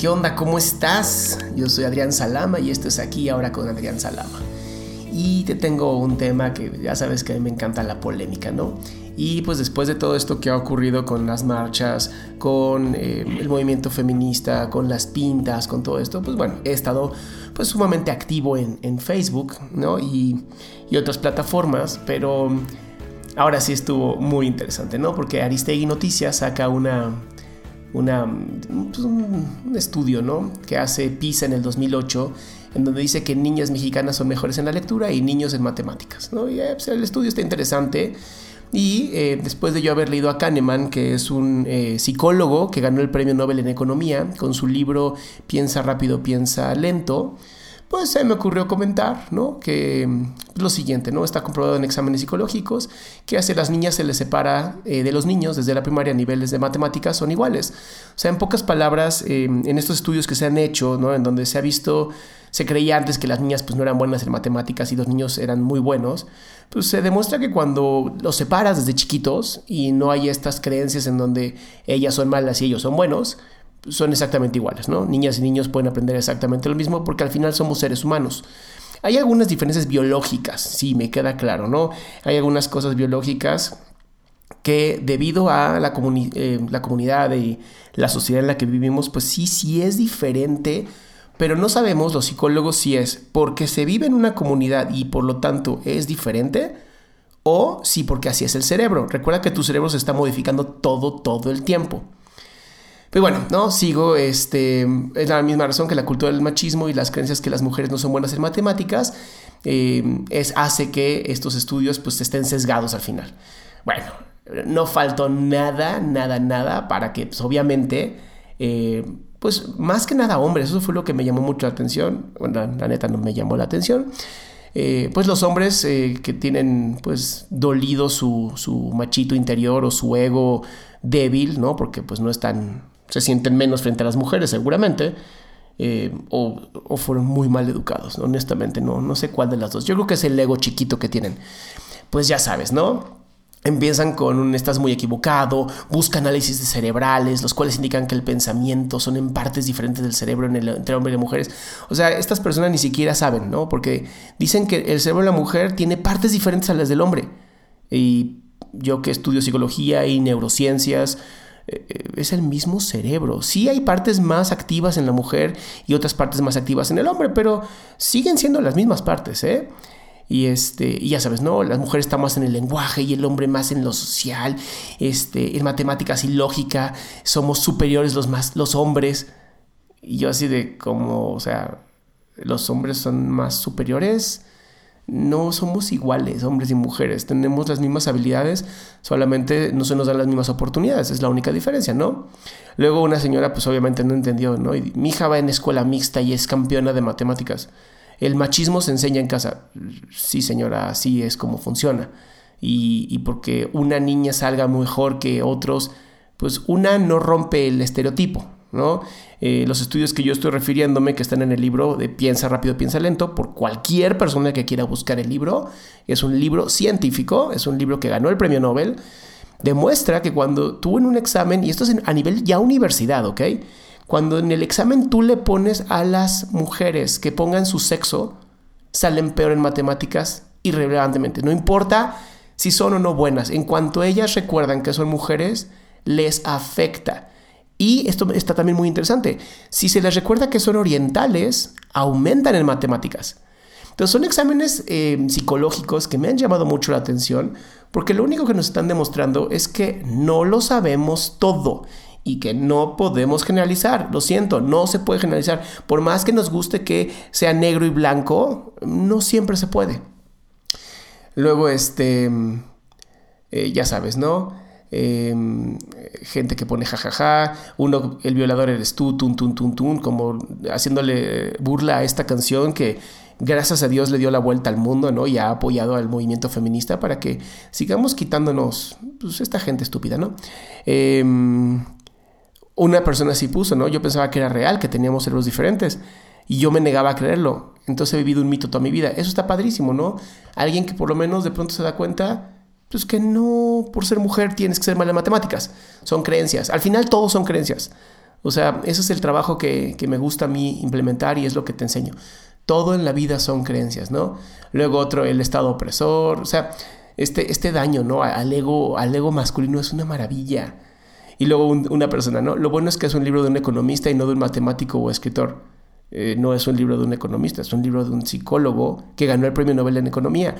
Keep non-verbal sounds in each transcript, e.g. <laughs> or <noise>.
¿Qué onda? ¿Cómo estás? Yo soy Adrián Salama y esto es aquí ahora con Adrián Salama. Y te tengo un tema que ya sabes que a mí me encanta la polémica, ¿no? Y pues después de todo esto que ha ocurrido con las marchas, con eh, el movimiento feminista, con las pintas, con todo esto, pues bueno, he estado pues sumamente activo en, en Facebook, ¿no? Y, y otras plataformas, pero ahora sí estuvo muy interesante, ¿no? Porque Aristegui Noticias saca una pues, un, estudio ¿no? que hace PISA en el 2008, en donde dice que niñas mexicanas son mejores en la lectura y niños en matemáticas. Y, eh, pues, el estudio está interesante. Y eh, después de yo haber leído a Kahneman, que es un eh, psicólogo que ganó el premio Nobel en Economía, con su libro Piensa rápido, piensa lento, pues se me ocurrió comentar, ¿no? Que pues, lo siguiente, ¿no? Está comprobado en exámenes psicológicos que hacia las niñas se les separa eh, de los niños desde la primaria a niveles de matemáticas son iguales. O sea, en pocas palabras, em, en estos estudios que se han hecho, ¿no? En donde se ha visto, se creía antes que las niñas pues no eran buenas en matemáticas y los niños eran muy buenos, pues se demuestra que cuando los separas desde chiquitos y no hay estas creencias en donde ellas son malas y ellos son buenos, son exactamente iguales, ¿no? Niñas y niños pueden aprender exactamente lo mismo porque al final somos seres humanos. Hay algunas diferencias biológicas, sí, me queda claro, ¿no? Hay algunas cosas biológicas que debido a la, eh, la comunidad y la sociedad en la que vivimos, pues sí, sí es diferente, pero no sabemos los psicólogos si es porque se vive en una comunidad y por lo tanto es diferente o si porque así es el cerebro. Recuerda que tu cerebro se está modificando todo, todo el tiempo. Pero bueno, no, sigo, este, es la misma razón que la cultura del machismo y las creencias que las mujeres no son buenas en matemáticas, eh, es, hace que estos estudios pues estén sesgados al final. Bueno, no faltó nada, nada, nada para que pues, obviamente, eh, pues más que nada hombres, eso fue lo que me llamó mucho la atención, bueno, la, neta no me llamó la atención. Eh, pues los hombres que tienen pues dolido su, su, machito interior o su ego débil, ¿no? Porque pues no están se sienten menos frente a las mujeres seguramente, eh, o, fueron muy mal educados, honestamente, no, no sé cuál de las dos. Yo creo que es el ego chiquito que tienen. Pues ya sabes, ¿no? Empiezan con un estás muy equivocado, busca análisis de cerebrales, los cuales indican que el pensamiento son en partes diferentes del cerebro en el, entre hombres y mujeres. O sea, estas personas ni siquiera saben, ¿no? Porque dicen que el cerebro de la mujer tiene partes diferentes a las del hombre. Y yo que estudio psicología y neurociencias, es el mismo cerebro. Sí hay partes más activas en la mujer y otras partes más activas en el hombre, pero siguen siendo las mismas partes, ¿eh? Y, este, y ya sabes, ¿no? Las mujeres están más en el lenguaje y el hombre más en lo social, este, en matemáticas y lógica, somos superiores los, más, los hombres. Y yo así de como, o sea, los hombres son más superiores no somos iguales, hombres y mujeres. Tenemos las mismas habilidades, solamente no se nos dan las mismas oportunidades. Es la única diferencia, ¿no? Luego una señora, pues obviamente no entendió, ¿no? Mi hija va en escuela mixta y es campeona de matemáticas. El machismo se enseña en casa. Sí, señora, así es como funciona. Y porque una niña salga mejor que otros, pues una no rompe el estereotipo, ¿no? Eh, los estudios que yo estoy refiriéndome, que están en el libro de Piensa rápido, piensa lento, por cualquier persona que quiera buscar el libro, es un libro científico, es un libro que ganó el premio Nobel, demuestra que cuando tú en un examen, y esto es a nivel ya universidad, ¿ok? Cuando en el examen tú le pones a las mujeres que pongan su sexo, salen peor en matemáticas irrelevantemente. No importa si son o no buenas, en cuanto ellas recuerdan que son mujeres, les afecta. Y esto está también muy interesante. Si se les recuerda que son orientales, aumentan en matemáticas. Entonces son exámenes eh, psicológicos que me han llamado mucho la atención porque lo único que nos están demostrando es que no lo sabemos todo y que no podemos generalizar. Lo siento, no se puede generalizar. Por más que nos guste que sea negro y blanco, no siempre se puede. Luego, este, eh, ya sabes, ¿no? Em, gente que pone jajaja, uno, el violador eres tú, tun, tun, tun, tun, como haciéndole burla a esta canción que gracias a Dios le dio la vuelta al mundo, ¿no? Y ha apoyado al movimiento feminista para que sigamos quitándonos, pues, esta gente estúpida, ¿no? Em, una persona así puso, ¿no? Yo pensaba que era real, que teníamos cerebros diferentes. Y yo me negaba a creerlo. Entonces he vivido un mito toda mi vida. Eso está padrísimo, ¿no? Alguien que por lo menos de pronto se da cuenta pues que no por ser mujer tienes que ser mala en matemáticas. Son creencias. Al final todos son creencias. O sea, ese es el trabajo que, me gusta a mí implementar y es lo que te enseño. Todo en la vida son creencias, ¿no? Luego otro, el estado opresor, o sea, este, este daño, ¿no? Al ego, al ego masculino es una maravilla. Y luego una persona, ¿no? Lo bueno es que es un libro de un economista y no de un matemático o escritor. Eh, no es un libro de un economista, es un libro de un psicólogo que ganó el premio Nobel en Economía.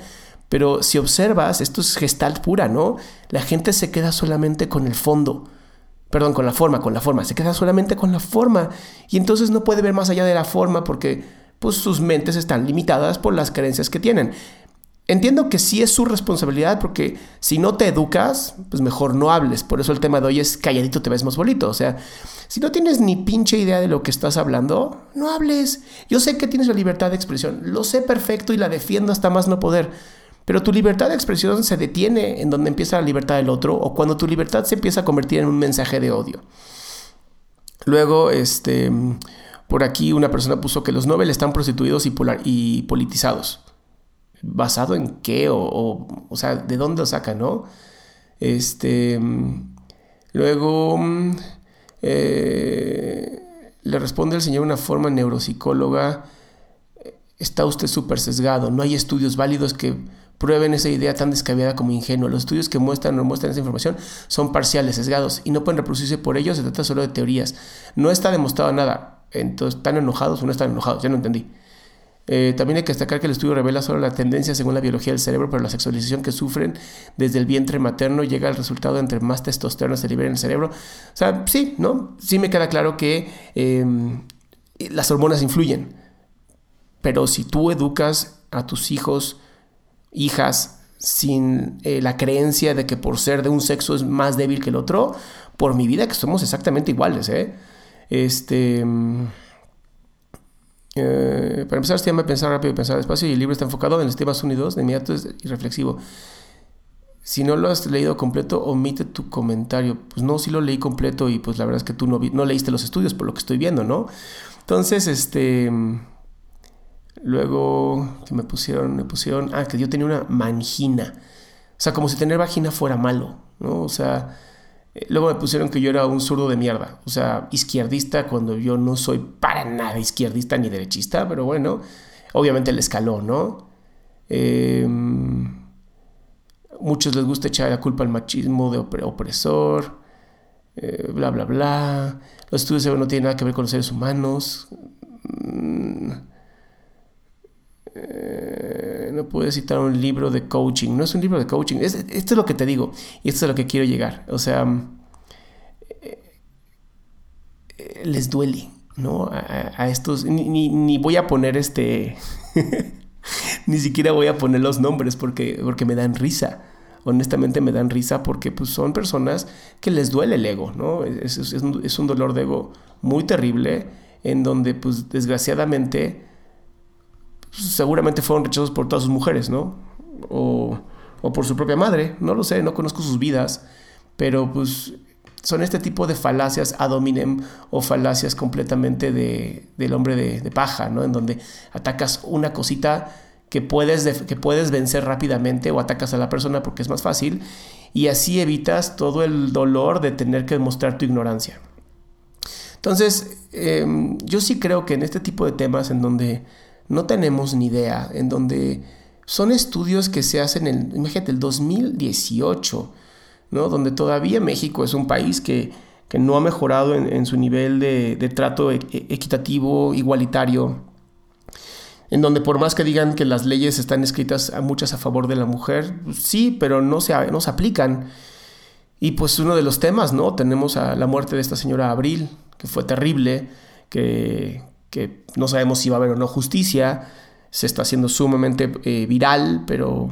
Pero si observas, esto es gestalt pura, ¿no? La gente se queda solamente con el fondo. Perdón, con la forma, con la forma. Se queda solamente con la forma. Y entonces no puede ver más allá de la forma porque pues, sus mentes están limitadas por las creencias que tienen. Entiendo que sí es su responsabilidad porque si no te educas, pues mejor no hables. Por eso el tema de hoy es calladito te ves más bonito. O sea, si no tienes ni pinche idea de lo que estás hablando, no hables. Yo sé que tienes la libertad de expresión, lo sé perfecto y la defiendo hasta más no poder. Pero tu libertad de expresión se detiene en donde empieza la libertad del otro o cuando tu libertad se empieza a convertir en un mensaje de odio. Luego, este, por aquí una persona puso que los Nobel están prostituidos y, y politizados. ¿Basado en qué? O, o, sea, ¿de dónde lo saca, no? Este, luego, eh, le responde el señor una forma neuropsicóloga. Está usted súper sesgado. No hay estudios válidos que prueben esa idea tan descabellada como ingenua. Los estudios que muestran o muestran esa información son parciales, sesgados y no pueden reproducirse por ellos. Se trata solo de teorías. No está demostrado nada. Entonces, ¿están enojados o no están enojados? Ya no entendí. Eh, también hay que destacar que el estudio revela solo la tendencia según la biología del cerebro, pero la sexualización que sufren desde el vientre materno llega al resultado entre más testosterona se libera en el cerebro. O sea, sí, ¿no? Sí me queda claro que em, las hormonas influyen, pero si tú educas a tus hijos hijas sin eh, la creencia de que por ser de un sexo es más débil que el otro, por mi vida que somos exactamente iguales, ¿eh? Este... Mm, eh, para empezar, se llama Pensar rápido y pensar despacio y el libro está enfocado en los temas unidos, de inmediato y reflexivo. Si no lo has leído completo, omite tu comentario. Pues no, sí lo leí completo y pues la verdad es que tú no, no leíste los estudios por lo que estoy viendo, ¿no? Entonces, este... Luego que me pusieron, me pusieron, ah, que yo tenía una mangina. O sea, como si tener vagina fuera malo, ¿no? O sea, eh, luego me pusieron que yo era un zurdo de mierda. O sea, izquierdista cuando yo no soy para nada izquierdista ni derechista, pero bueno, obviamente el escaló, ¿no? Em, muchos les gusta echar la culpa al machismo de opresor, eh, bla, bla, bla. Los estudios no tienen nada que ver con los seres humanos. Mm, puedo citar un libro de coaching. No es un libro de coaching. esto es lo que te digo. Y esto es a lo que quiero llegar. O sea, eh, les duele, ¿no? A, estos. Ni, voy a poner este. <laughs> ni siquiera voy a poner los nombres porque, porque me dan risa. Honestamente me dan risa porque pues, son personas que les duele el ego, ¿no? Es, es un dolor de ego muy terrible en donde, pues, desgraciadamente seguramente fueron rechazados por todas sus mujeres, ¿no? O, por su propia madre, no lo sé, no conozco sus vidas, pero pues son este tipo de falacias ad hominem o falacias completamente de, del hombre de, paja, ¿no? En donde atacas una cosita que puedes, que puedes vencer rápidamente o atacas a la persona porque es más fácil y así evitas todo el dolor de tener que demostrar tu ignorancia. Entonces, em, yo sí creo que en este tipo de temas en donde no tenemos ni idea, en donde son estudios que se hacen en, imagínate, el 2018, ¿no? Donde todavía México es un país que, no ha mejorado en, su nivel de, trato e, e, equitativo, igualitario, en donde por más que digan que las leyes están escritas a muchas a favor de la mujer, sí, pero no se, no se aplican. Y pues uno de los temas, ¿no? Tenemos a la muerte de esta señora Abril, que fue terrible, que, que no sabemos si va a haber o no justicia, se está haciendo sumamente eh, viral, pero,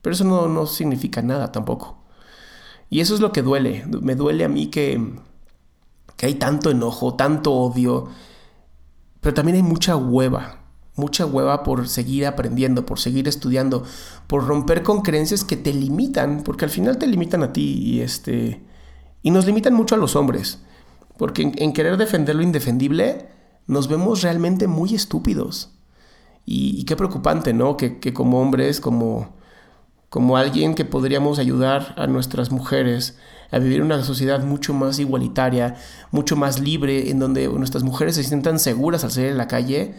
pero eso no, no, significa nada tampoco. Y eso es lo que duele, me duele a mí que, que hay tanto enojo, tanto odio, pero también hay mucha hueva, mucha hueva por seguir aprendiendo, por seguir estudiando, por romper con creencias que te limitan, porque al final te limitan a ti y este y nos limitan mucho a los hombres, porque en querer defender lo indefendible nos vemos realmente muy estúpidos. Y, qué preocupante, ¿no? Que, como hombres, como, como alguien que podríamos ayudar a nuestras mujeres a vivir una sociedad mucho más igualitaria, mucho más libre, en donde nuestras mujeres se sientan seguras al salir en la calle,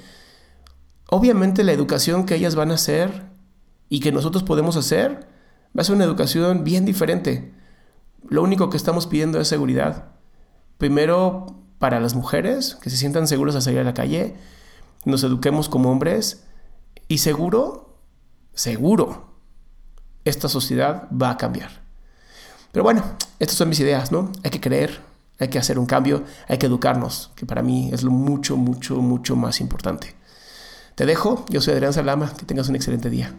obviamente la educación que ellas van a hacer y que nosotros podemos hacer va a ser una educación bien diferente. Lo único que estamos pidiendo es seguridad. Primero, para las mujeres, que se sientan seguras al salir a la calle, nos eduquemos como hombres y seguro, seguro, esta sociedad va a cambiar. Pero bueno, estas son mis ideas, ¿no? Hay que creer, hay que hacer un cambio, hay que educarnos, que para mí es lo mucho, mucho, mucho más importante. Te dejo, yo soy Adrián Salama, que tengas un excelente día.